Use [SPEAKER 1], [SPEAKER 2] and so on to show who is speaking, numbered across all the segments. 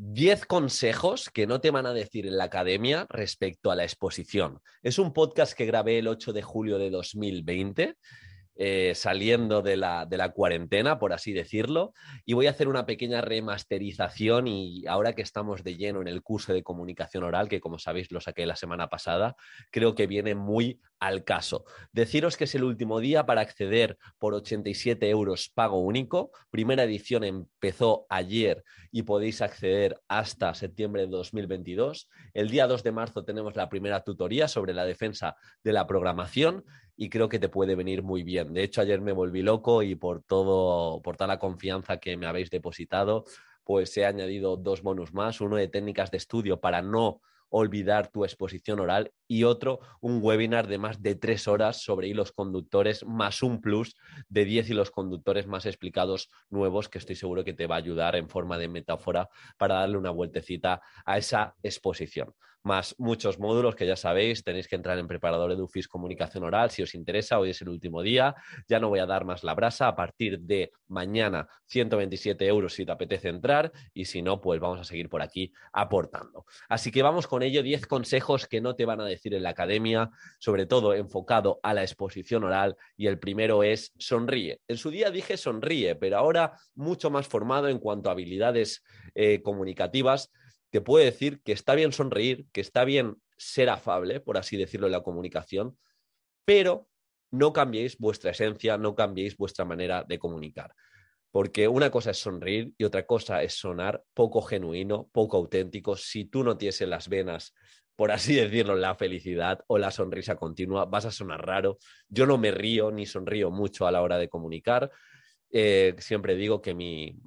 [SPEAKER 1] 10 consejos que no te van a decir en la academia respecto a la exposición. Es un podcast que grabé el 8 de julio de 2020 eh, saliendo de la, de la, cuarentena, por así decirlo, y voy a hacer una pequeña remasterización y ahora que estamos de lleno en el curso de comunicación oral, que como sabéis lo saqué la semana pasada, creo que viene muy al caso. Deciros que es el último día para acceder por 87 euros pago único. Primera edición empezó ayer y podéis acceder hasta septiembre de 2022. El día 2 de marzo tenemos la primera tutoría sobre la defensa de la programación y creo que te puede venir muy bien. De hecho, ayer me volví loco y por todo, por toda la confianza que me habéis depositado, pues he añadido dos bonus más, uno de técnicas de estudio para no olvidar tu exposición oral y otro, un webinar de más de tres horas sobre hilos conductores, más un plus de diez hilos conductores más explicados nuevos que estoy seguro que te va a ayudar en forma de metáfora para darle una vueltecita a esa exposición. Más muchos módulos que ya sabéis, tenéis que entrar en preparador Edufis Comunicación Oral si os interesa, hoy es el último día, ya no voy a dar más la brasa, a partir de mañana 127 euros si te apetece entrar y si no, pues vamos a seguir por aquí aportando. Así que vamos con ello, 10 consejos que no te van a decir en la academia, sobre todo enfocado a la exposición oral, y el primero es sonríe. En su día dije sonríe, pero ahora mucho más formado en cuanto a habilidades eh, comunicativas, te puedo decir que está bien sonreír, que está bien ser afable, por así decirlo, en la comunicación, pero no cambiéis vuestra esencia, no cambiéis vuestra manera de comunicar. Porque una cosa es sonreír y otra cosa es sonar poco genuino, poco auténtico. Si tú no tienes en las venas por así decirlo, la felicidad o la sonrisa continua, vas a sonar raro. Yo no me río ni sonrío mucho a la hora de comunicar. Eh, siempre digo que mi,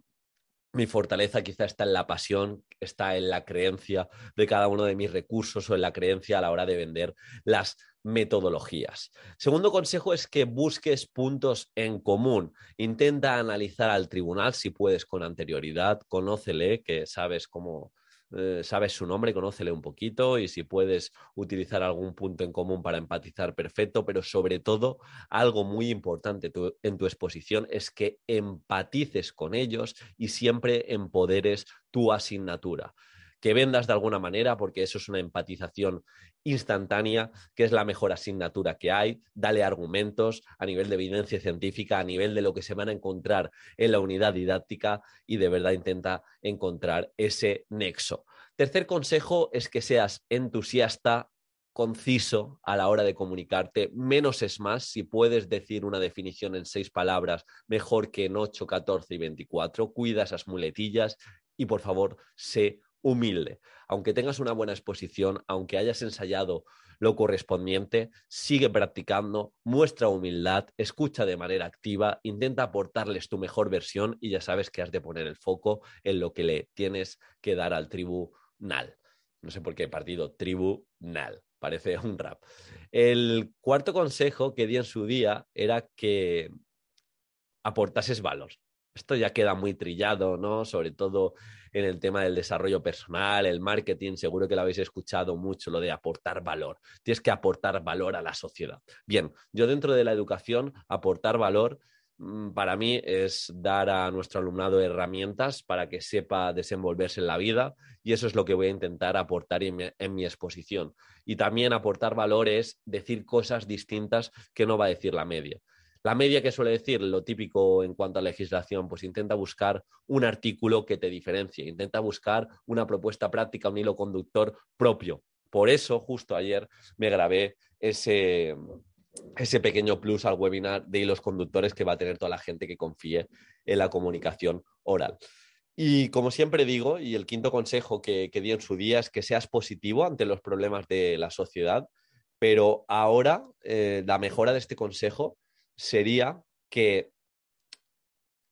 [SPEAKER 1] mi fortaleza quizá está en la pasión, está en la creencia de cada uno de mis recursos o en la creencia a la hora de vender las metodologías. Segundo consejo es que busques puntos en común. Intenta analizar al tribunal si puedes con anterioridad, conócele, que sabes cómo, eh, sabes su nombre, conócele un poquito y si puedes utilizar algún punto en común para empatizar, perfecto, pero sobre todo algo muy importante en tu exposición es que empatices con ellos y siempre empoderes tu asignatura que vendas de alguna manera, porque eso es una empatización instantánea, que es la mejor asignatura que hay. Dale argumentos a nivel de evidencia científica, a nivel de lo que se van a encontrar en la unidad didáctica y de verdad intenta encontrar ese nexo. Tercer consejo es que seas entusiasta, conciso a la hora de comunicarte. Menos es más. Si puedes decir una definición en seis palabras, mejor que en ocho, catorce y veinticuatro. Cuida esas muletillas y por favor, sé humilde. Aunque tengas una buena exposición, aunque hayas ensayado lo correspondiente, sigue practicando, muestra humildad, escucha de manera activa, intenta aportarles tu mejor versión y ya sabes que has de poner el foco en lo que le tienes que dar al tribunal. No sé por qué partido tribunal, parece un rap. El cuarto consejo que di en su día era que aportases valor. Esto ya queda muy trillado, ¿no? Sobre todo en el tema del desarrollo personal, el marketing, seguro que lo habéis escuchado mucho, lo de aportar valor. Tienes que aportar valor a la sociedad. Bien, yo dentro de la educación, aportar valor mm, para mí es dar a nuestro alumnado herramientas para que sepa desenvolverse en la vida y eso es lo que voy a intentar aportar en mi, en mi, exposición. Y también aportar valor es decir cosas distintas que no va a decir la media. La media que suele decir, lo típico en cuanto a legislación, pues intenta buscar un artículo que te diferencie, intenta buscar una propuesta práctica, un hilo conductor propio. Por eso, justo ayer me grabé ese, ese pequeño plus al webinar de hilos conductores que va a tener toda la gente que confíe en la comunicación oral. Y como siempre digo, y el quinto consejo que, que di en su día es que seas positivo ante los problemas de la sociedad, pero ahora eh, la mejora de este consejo sería que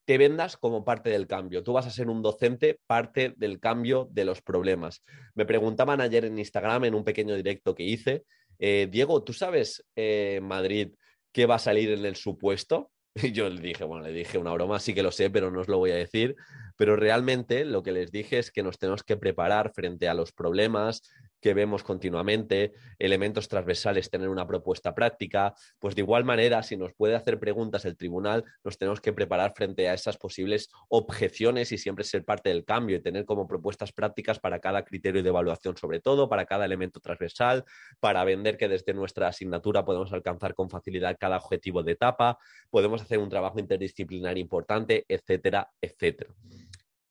[SPEAKER 1] te vendas como parte del cambio. Tú vas a ser un docente parte del cambio de los problemas. Me preguntaban ayer en Instagram, en un pequeño directo que hice, eh, Diego, ¿tú sabes eh, Madrid qué va a salir en el supuesto? Y yo le dije, bueno, le dije una broma, sí que lo sé, pero no os lo voy a decir. Pero realmente lo que les dije es que nos tenemos que preparar frente a los problemas, que vemos continuamente, elementos transversales, tener una propuesta práctica, pues de igual manera, si nos puede hacer preguntas el tribunal, nos tenemos que preparar frente a esas posibles objeciones y siempre ser parte del cambio y tener como propuestas prácticas para cada criterio de evaluación, sobre todo, para cada elemento transversal, para vender que desde nuestra asignatura podemos alcanzar con facilidad cada objetivo de etapa, podemos hacer un trabajo interdisciplinar importante, etcétera, etcétera.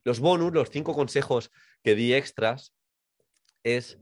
[SPEAKER 1] Los bonus, los cinco consejos que di extras, es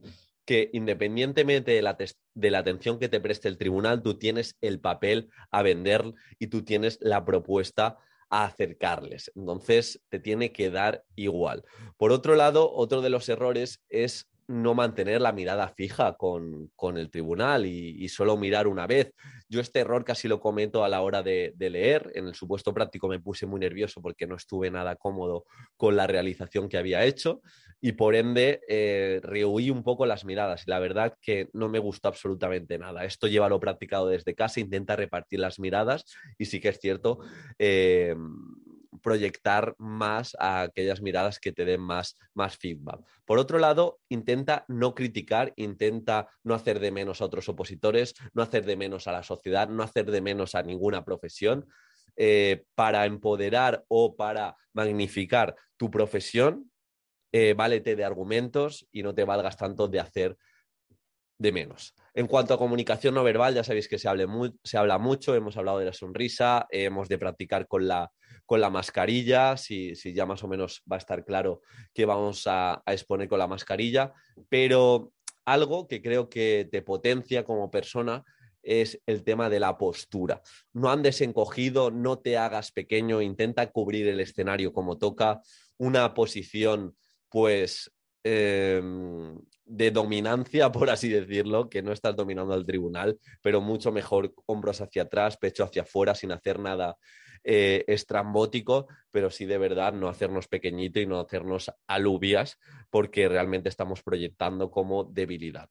[SPEAKER 1] que independientemente de la, de la, atención que te preste el tribunal, tú tienes el papel a vender y tú tienes la propuesta a acercarles. Entonces, te tiene que dar igual. Por otro lado, otro de los errores es no mantener la mirada fija con, el tribunal y, solo mirar una vez. Yo este error casi lo comento a la hora de, leer. En el supuesto práctico me puse muy nervioso porque no estuve nada cómodo con la realización que había hecho y por ende eh, rehuí un poco las miradas y la verdad que no me gustó absolutamente nada. Esto lleva lo practicado desde casa, intenta repartir las miradas y sí que es cierto. Eh, proyectar más a aquellas miradas que te den más, más feedback. Por otro lado, intenta no criticar, intenta no hacer de menos a otros opositores, no hacer de menos a la sociedad, no hacer de menos a ninguna profesión. Eh, para empoderar o para magnificar tu profesión, eh, válete de argumentos y no te valgas tanto de hacer de menos. En cuanto a comunicación no verbal, ya sabéis que se, habla mucho, hemos hablado de la sonrisa, hemos de practicar con la, con la mascarilla, si, ya más o menos va a estar claro que vamos a, exponer con la mascarilla, pero algo que creo que te potencia como persona es el tema de la postura. No andes encogido, no te hagas pequeño, intenta cubrir el escenario como toca, una posición pues em, de dominancia, por así decirlo, que no estás dominando al tribunal, pero mucho mejor hombros hacia atrás, pecho hacia afuera, sin hacer nada eh, estrambótico, pero sí de verdad no hacernos pequeñito y no hacernos alubias, porque realmente estamos proyectando como debilidad.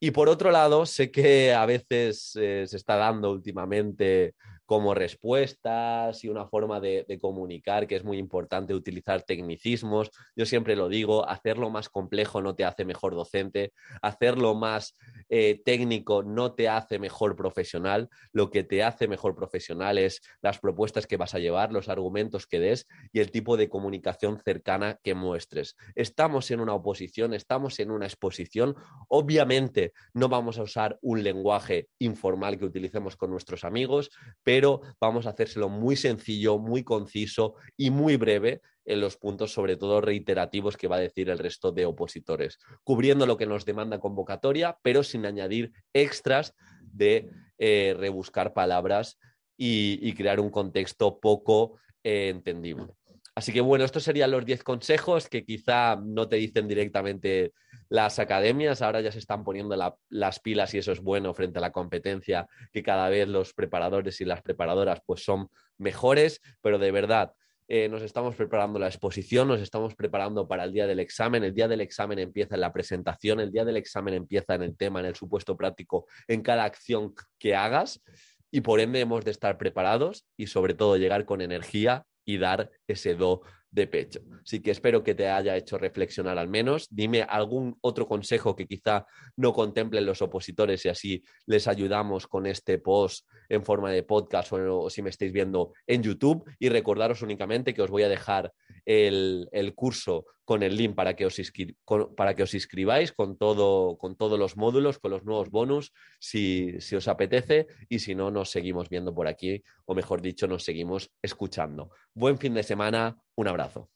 [SPEAKER 1] Y por otro lado, sé que a veces eh, se está dando últimamente como respuestas y una forma de, comunicar que es muy importante utilizar tecnicismos. Yo siempre lo digo, hacerlo más complejo no te hace mejor docente, hacerlo más eh, técnico no te hace mejor profesional, lo que te hace mejor profesional es las propuestas que vas a llevar, los argumentos que des y el tipo de comunicación cercana que muestres. Estamos en una oposición, estamos en una exposición, obviamente no vamos a usar un lenguaje informal que utilicemos con nuestros amigos, pero pero vamos a hacérselo muy sencillo, muy conciso y muy breve en los puntos, sobre todo reiterativos, que va a decir el resto de opositores, cubriendo lo que nos demanda convocatoria, pero sin añadir extras de eh, rebuscar palabras y, crear un contexto poco eh, entendible. Así que bueno, estos serían los 10 consejos que quizá no te dicen directamente las academias, ahora ya se están poniendo las pilas y eso es bueno frente a la competencia, que cada vez los preparadores y las preparadoras pues son mejores, pero de verdad eh, nos estamos preparando la exposición, nos estamos preparando para el día del examen, el día del examen empieza en la presentación, el día del examen empieza en el tema, en el supuesto práctico, en cada acción que hagas y por ende hemos de estar preparados y sobre todo llegar con energía y dar ese do de pecho. Así que espero que te haya hecho reflexionar al menos. Dime algún otro consejo que quizá no contemplen los opositores y así les ayudamos con este post en forma de podcast o, si me estáis viendo en YouTube. Y recordaros únicamente que os voy a dejar el, curso con el link para que os, para que os inscribáis con, todo, con todos los módulos, con los nuevos bonus, si, si os apetece. Y si no, nos seguimos viendo por aquí, o mejor dicho, nos seguimos escuchando. Buen fin de semana un abrazo.